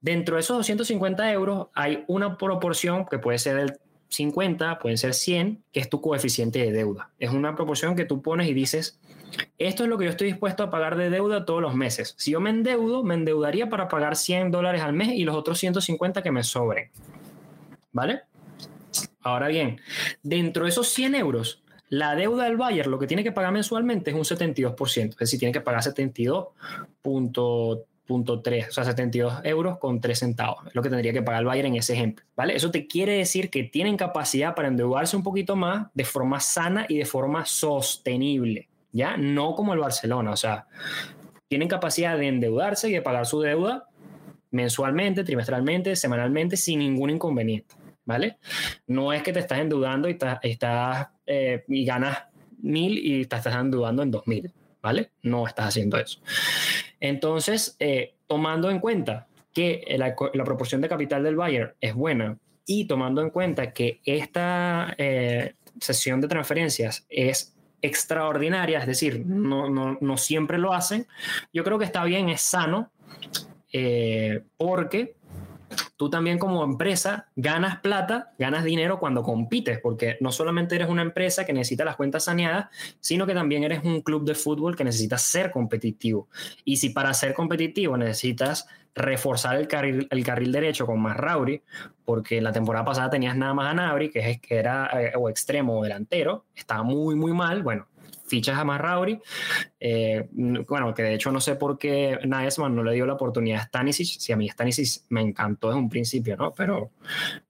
Dentro de esos 250 euros hay una proporción que puede ser del 50, pueden ser 100, que es tu coeficiente de deuda. Es una proporción que tú pones y dices, esto es lo que yo estoy dispuesto a pagar de deuda todos los meses. Si yo me endeudo, me endeudaría para pagar 100 dólares al mes y los otros 150 que me sobren. ¿Vale? Ahora bien, dentro de esos 100 euros, la deuda del Bayern lo que tiene que pagar mensualmente es un 72%, es decir, tiene que pagar 72.3, o sea, 72 euros con 3 centavos, es lo que tendría que pagar el Bayern en ese ejemplo, ¿vale? Eso te quiere decir que tienen capacidad para endeudarse un poquito más de forma sana y de forma sostenible, ¿ya? No como el Barcelona, o sea, tienen capacidad de endeudarse y de pagar su deuda mensualmente, trimestralmente, semanalmente, sin ningún inconveniente. ¿vale? No es que te estás endeudando y, estás, eh, y ganas mil y te estás endeudando en dos mil, ¿vale? No estás haciendo eso. Entonces, eh, tomando en cuenta que la, proporción de capital del Bayern es buena y tomando en cuenta que esta eh, sesión de transferencias es extraordinaria, es decir, no, siempre lo hacen, yo creo que está bien, es sano, porque tú también como empresa ganas plata, ganas dinero cuando compites, porque no solamente eres una empresa que necesita las cuentas saneadas, sino que también eres un club de fútbol que necesita ser competitivo. Y si para ser competitivo necesitas reforzar el carril, derecho con más Rauri, porque la temporada pasada tenías nada más a que, es, que era eh, o extremo o delantero, estaba muy, muy mal, bueno, fichas a Marrauri. Eh, bueno, que de hecho no sé por qué Nagelsmann no le dio la oportunidad a Stanisic. Si a mí Stanisic me encantó desde un principio, ¿no? Pero,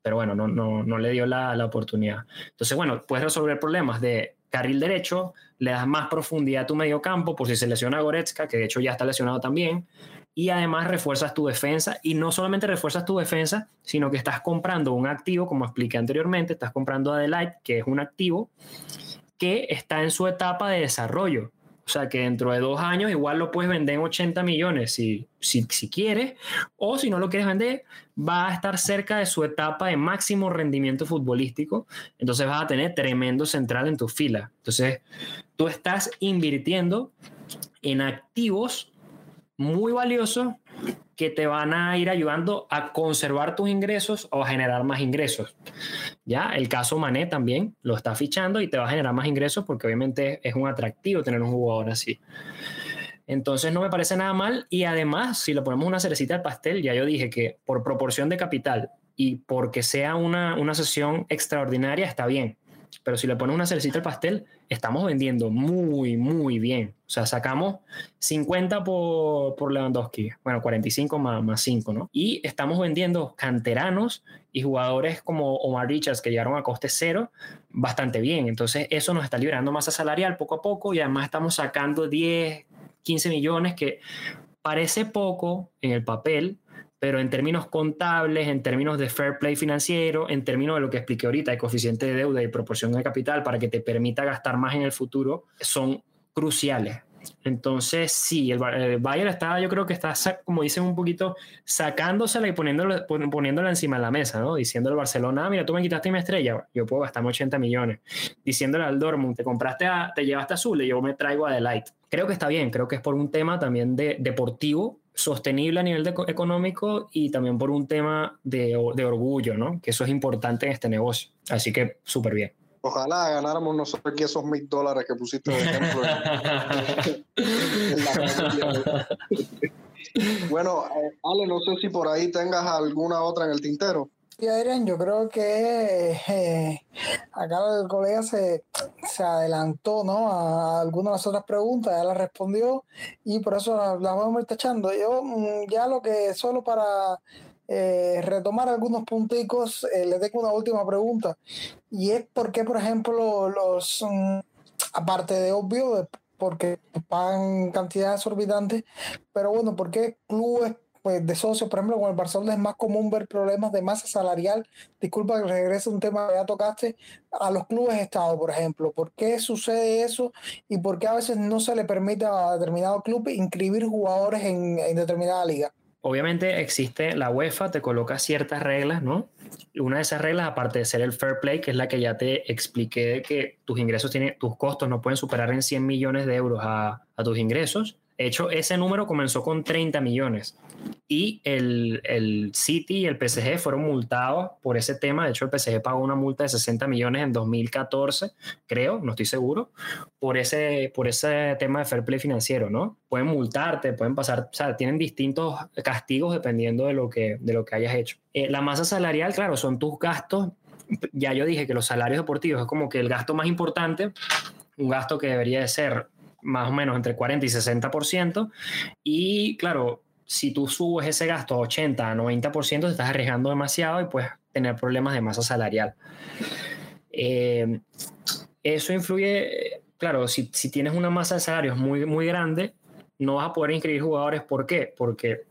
pero bueno, no, no, no le dio la, la oportunidad. Entonces, bueno, puedes resolver problemas de carril derecho, le das más profundidad a tu medio campo por si se lesiona Goretzka, que de hecho ya está lesionado también, y además refuerzas tu defensa y no solamente refuerzas tu defensa, sino que estás comprando un activo, como expliqué anteriormente, estás comprando Adelaide, que es un activo que está en su etapa de desarrollo. O sea que dentro de dos años igual lo puedes vender en 80 millones si, si, si, quieres, o si no lo quieres vender, va a estar cerca de su etapa de máximo rendimiento futbolístico. Entonces vas a tener tremendo central en tu fila. Entonces tú estás invirtiendo en activos muy valiosos que te van a ir ayudando a conservar tus ingresos o a generar más ingresos. Ya, el caso Mané también lo está fichando y te va a generar más ingresos porque obviamente es un atractivo tener un jugador así. Entonces no me parece nada mal y además si le ponemos una cerecita al pastel, ya yo dije que por proporción de capital y porque sea una, una sesión extraordinaria está bien. Pero si le pones una cerecita al pastel, estamos vendiendo muy, muy bien. O sea, sacamos 50 por, por Lewandowski, bueno, 45 más, más 5, ¿no? Y estamos vendiendo canteranos y jugadores como Omar Richards que llegaron a coste cero bastante bien. Entonces, eso nos está liberando masa salarial poco a poco y además estamos sacando 10, 15 millones que parece poco en el papel, pero en términos contables, en términos de fair play financiero, en términos de lo que expliqué ahorita, de coeficiente de deuda y proporción de capital para que te permita gastar más en el futuro, son cruciales. Entonces, sí, el, Bayern está, yo creo que está, como dicen un poquito, sacándosela y poniéndola, poniéndola encima de la mesa, ¿no? Diciéndole al Barcelona, ah, mira, tú me quitaste mi estrella, yo puedo gastarme 80 millones. Diciéndole al Dortmund, te compraste, a, te llevaste azul y yo me traigo a Delight. Creo que está bien, creo que es por un tema también de deportivo sostenible a nivel económico y también por un tema de, de, orgullo, ¿no? Que eso es importante en este negocio. Así que súper bien. Ojalá ganáramos nosotros aquí esos mil dólares que pusiste de ejemplo. bueno, eh, Ale, no sé si por ahí tengas alguna otra en el tintero. Sí, Adrián, yo creo que eh, acá el colega se, se, adelantó ¿no? a algunas de las otras preguntas, ya las respondió y por eso las, vamos a ir tachando. Yo mm, ya lo que solo para eh, retomar algunos punticos, eh, le tengo una última pregunta y es por qué, por ejemplo, los, mm, aparte de obvio, porque pagan cantidades exorbitantes, pero bueno, ¿por qué clubes pues, de socios, por ejemplo, con el Barcelona es más común ver problemas de masa salarial. Disculpa que regrese un tema que ya tocaste, a los clubes Estado, por ejemplo. ¿Por qué sucede eso y por qué a veces no se le permite a determinado club inscribir jugadores en, en determinada liga? Obviamente existe la UEFA, te coloca ciertas reglas, ¿no? Una de esas reglas, aparte de ser el fair play, que es la que ya te expliqué, que tus ingresos tienen, tus costos no pueden superar en 100 millones de euros a, a tus ingresos, de hecho, ese número comenzó con 30 millones y el, el, City y el PSG fueron multados por ese tema. De hecho, el PSG pagó una multa de 60 millones en 2014, creo, no estoy seguro, por ese, por ese tema de fair play financiero, ¿no? Pueden multarte, pueden pasar, o sea, tienen distintos castigos dependiendo de lo que, de lo que hayas hecho. Eh, la masa salarial, claro, son tus gastos. Ya yo dije que los salarios deportivos es como que el gasto más importante, un gasto que debería de ser más o menos entre 40 y 60%. Y claro, si tú subes ese gasto a 80 a 90%, te estás arriesgando demasiado y puedes tener problemas de masa salarial. Eh, eso influye, claro, si, si, tienes una masa de salarios muy, muy grande, no vas a poder inscribir jugadores. ¿Por qué? Porque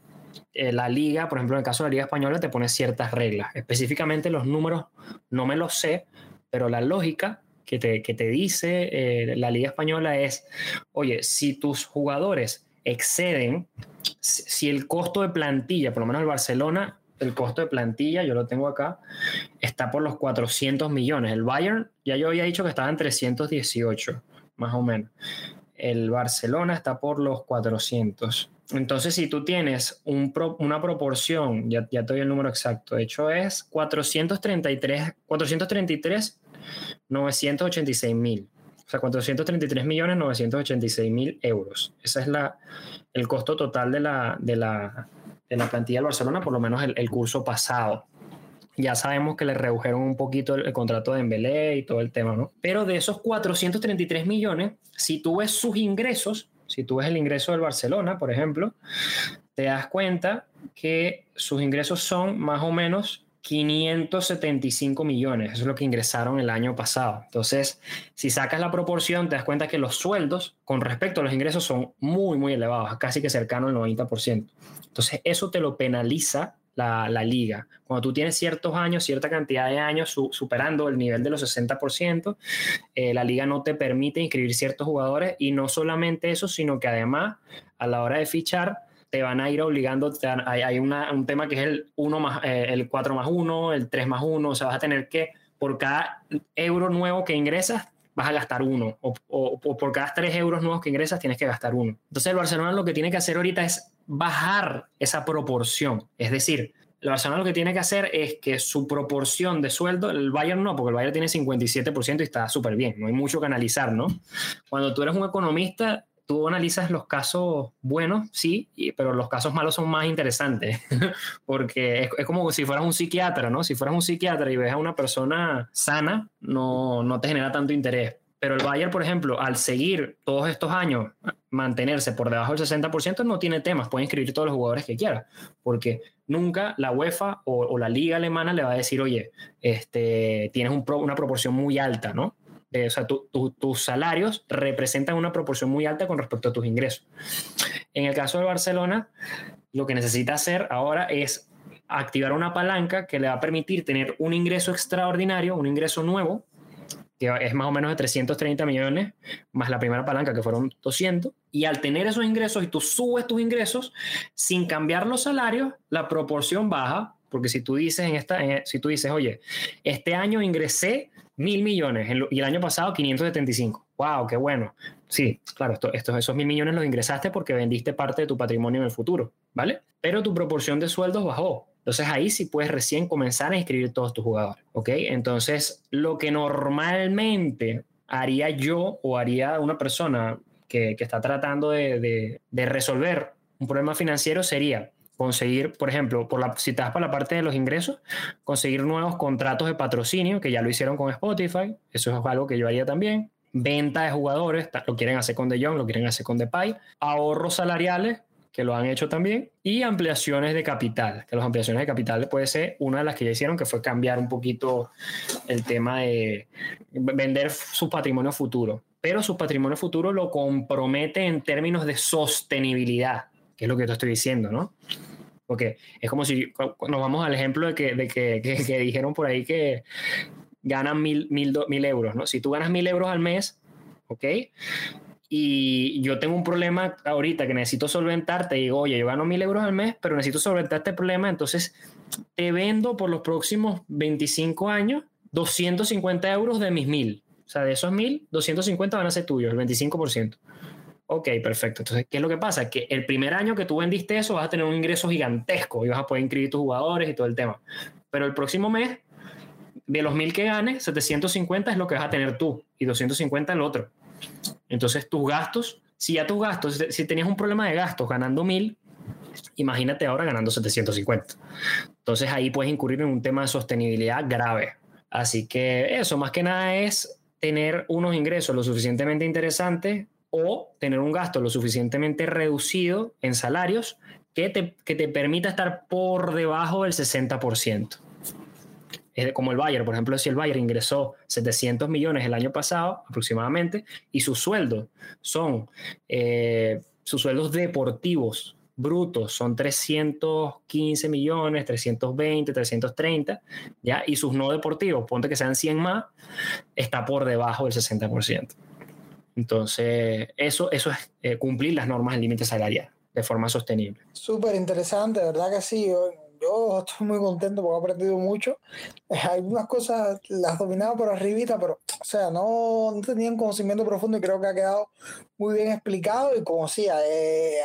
eh, la liga, por ejemplo, en el caso de la liga española, te pone ciertas reglas. Específicamente los números no me los sé, pero la lógica que te, que te dice eh, la Liga Española es, oye, si tus jugadores exceden, si el costo de plantilla, por lo menos el Barcelona, el costo de plantilla, yo lo tengo acá, está por los 400 millones. El Bayern, ya yo había dicho que estaba en 318, más o menos. El Barcelona está por los 400. Entonces, si tú tienes un una proporción, ya, ya te doy el número exacto, de hecho es 433, 433 986 mil. O sea, 433 millones 986 mil euros. Ese es la, el costo total de la, de la, de la plantilla del Barcelona, por lo menos el, el, curso pasado. Ya sabemos que le redujeron un poquito el, el contrato de Embelé y todo el tema, ¿no? Pero de esos 433 millones, si tú ves sus ingresos, si tú ves el ingreso del Barcelona, por ejemplo, te das cuenta que sus ingresos son más o menos 575 millones, eso es lo que ingresaron el año pasado. Entonces, si sacas la proporción, te das cuenta que los sueldos con respecto a los ingresos son muy, muy elevados, casi que cercano al 90%. Entonces, eso te lo penaliza la, liga. Cuando tú tienes ciertos años, cierta cantidad de años superando el nivel de los 60%, eh, la liga no te permite inscribir ciertos jugadores y no solamente eso, sino que además a la hora de fichar, te van a ir obligando, hay, hay un tema que es el, uno más, eh, el 4 más 1, el 3 más 1, o sea, vas a tener que, por cada euro nuevo que ingresas, vas a gastar uno, o, o, por cada 3 euros nuevos que ingresas, tienes que gastar uno. Entonces el Barcelona lo que tiene que hacer ahorita es bajar esa proporción, es decir, el Barcelona lo que tiene que hacer es que su proporción de sueldo, el Bayern no, porque el Bayern tiene 57% y está súper bien, no hay mucho que analizar, ¿no? Cuando tú eres un economista, tú analizas los casos buenos, sí, pero los casos malos son más interesantes, porque es, es, como si fueras un psiquiatra, ¿no? Si fueras un psiquiatra y ves a una persona sana, no, no te genera tanto interés. Pero el Bayern, por ejemplo, al seguir todos estos años mantenerse por debajo del 60%, no tiene temas, puede inscribir todos los jugadores que quiera, porque nunca la UEFA o, o la liga alemana le va a decir, oye, este, tienes un pro, una proporción muy alta, ¿no? O sea, tu, tu, tus salarios representan una proporción muy alta con respecto a tus ingresos. En el caso de Barcelona, lo que necesita hacer ahora es activar una palanca que le va a permitir tener un ingreso extraordinario, un ingreso nuevo, que es más o menos de 330 millones, más la primera palanca que fueron 200, y al tener esos ingresos y tú subes tus ingresos, sin cambiar los salarios, la proporción baja, porque si tú dices, en esta, si tú dices, oye, este año ingresé mil millones y el año pasado 575. ¡Wow! ¡Qué bueno! Sí, claro, esto, estos, esos mil millones los ingresaste porque vendiste parte de tu patrimonio en el futuro, ¿vale? Pero tu proporción de sueldos bajó Entonces ahí sí puedes recién comenzar a inscribir todos tus jugadores, ¿ok? Entonces lo que normalmente haría yo o haría una persona que, está tratando de, resolver un problema financiero sería conseguir, por ejemplo, por la, si das para la parte de los ingresos, conseguir nuevos contratos de patrocinio, que ya lo hicieron con Spotify, eso es algo que yo haría también. Venta de jugadores, lo quieren hacer con De Jong, lo quieren hacer con Depay. Ahorros salariales, que lo han hecho también, y ampliaciones de capital, que las ampliaciones de capital puede ser una de las que ya hicieron, que fue cambiar un poquito el tema de vender su patrimonio futuro. Pero su patrimonio futuro lo compromete en términos de sostenibilidad, que es lo que te estoy diciendo, ¿no? Porque es como si nos vamos al ejemplo de que, de que, que, dijeron por ahí que ganan mil, mil, mil euros, ¿no? Si tú ganas mil euros al mes, ¿ok? y yo tengo un problema ahorita que necesito solventar, te digo, oye, yo gano mil euros al mes, pero necesito solventar este problema, entonces te vendo por los próximos 25 años 250 euros de mis mil. O sea, de esos mil, 250 van a ser tuyos, el 25%. Ok, perfecto. Entonces, ¿qué es lo que pasa? Que el primer año que tú vendiste eso vas a tener un ingreso gigantesco y vas a poder inscribir tus jugadores y todo el tema. Pero el próximo mes, de los mil que ganes, 750 es lo que vas a tener tú y 250 el otro. Entonces, tus gastos, si ya tus gastos, si tenías un problema de gastos ganando mil, imagínate ahora ganando 750. Entonces, ahí puedes incurrir en un tema de sostenibilidad grave. Así que eso, más que nada, es tener unos ingresos lo suficientemente interesantes o tener un gasto lo suficientemente reducido en salarios que te, que te permita estar por debajo del 60% como el Bayern, por ejemplo, si el Bayern ingresó 700 millones el año pasado aproximadamente y sus sueldos son, eh, sus sueldos deportivos brutos son 315 millones, 320, 330, ¿ya? Y sus no deportivos, ponte que sean 100 más, está por debajo del 60%. Entonces, eso, eso es eh, cumplir las normas del límite salarial de forma sostenible. Súper interesante, ¿verdad que sí? yo estoy muy contento porque he aprendido mucho. Eh, algunas cosas las dominaba por arribita, pero, o sea, no, no tenía un conocimiento profundo y creo que ha quedado muy bien explicado. Y como decía, eh,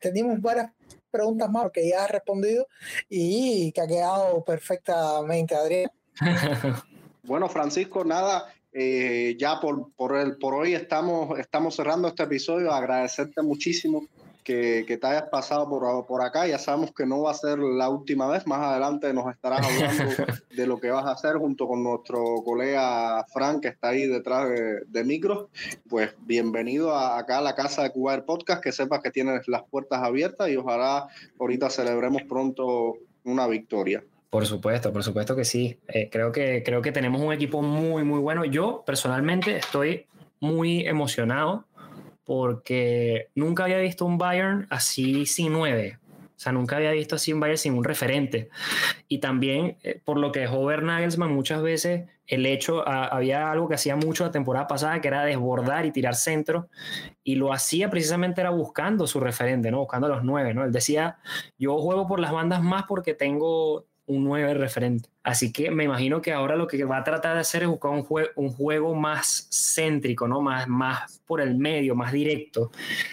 teníamos varias preguntas más que ya has respondido y que ha quedado perfectamente, Adrián. bueno, Francisco, nada, eh, ya por, por, el, por hoy estamos, estamos cerrando este episodio. Agradecerte muchísimo que, te hayas pasado por, por acá. Ya sabemos que no va a ser la última vez. Más adelante nos estarás hablando de lo que vas a hacer junto con nuestro colega Frank, que está ahí detrás de, de micros. Pues bienvenido acá a la casa de Cuba Podcast. Que sepas que tienes las puertas abiertas y ojalá ahorita celebremos pronto una victoria. Por supuesto, por supuesto que sí. Eh, creo, que, creo que tenemos un equipo muy, muy bueno. Yo personalmente estoy muy emocionado porque nunca había visto un Bayern así sin nueve. O sea, nunca había visto así un Bayern sin un referente. Y también, eh, por lo que dejó Nagelsmann, muchas veces el hecho, había algo que hacía mucho la temporada pasada, que era desbordar y tirar centro, y lo hacía precisamente era buscando su referente, ¿no? Buscando los nueve, ¿no? Él decía, yo juego por las bandas más porque tengo, un 9 referente. Así que me imagino que ahora lo que va a tratar de hacer es buscar un, un juego más céntrico, ¿no? Más, más por el medio, más directo.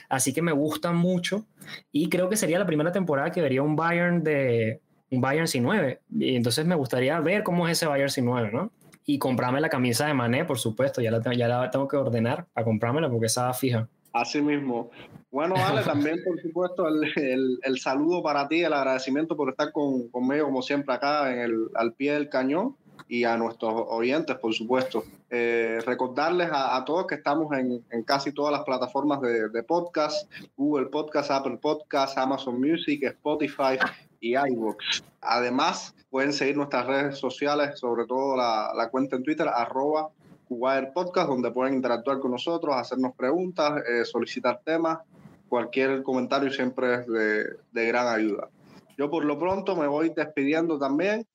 Así que me gusta mucho y creo que sería la primera temporada que vería un Bayern de un Bayern sin 9. Y entonces me gustaría ver cómo es ese Bayern sin 9, ¿no? Y comprarme la camisa de Mané, por supuesto, ya la, ya la tengo que ordenar para comprármela porque estaba fija. Así mismo. Bueno, Ale, también por supuesto el, el, saludo para ti, el agradecimiento por estar con, conmigo como siempre acá en el, al pie del cañón y a nuestros oyentes, por supuesto. Eh, recordarles a, todos que estamos en, en, casi todas las plataformas de, de, podcast, Google Podcast, Apple Podcast, Amazon Music, Spotify y iVoox. Además, pueden seguir nuestras redes sociales, sobre todo la, la cuenta en Twitter, arroba Wire Podcast, donde pueden interactuar con nosotros, hacernos preguntas, eh, solicitar temas. Cualquier comentario siempre es de, de, gran ayuda. Yo por lo pronto me voy despidiendo también.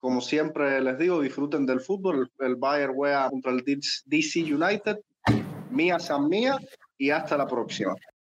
Como siempre les digo, disfruten del fútbol. El, Bayern juega contra el DC United. Mía San Mía y hasta la próxima.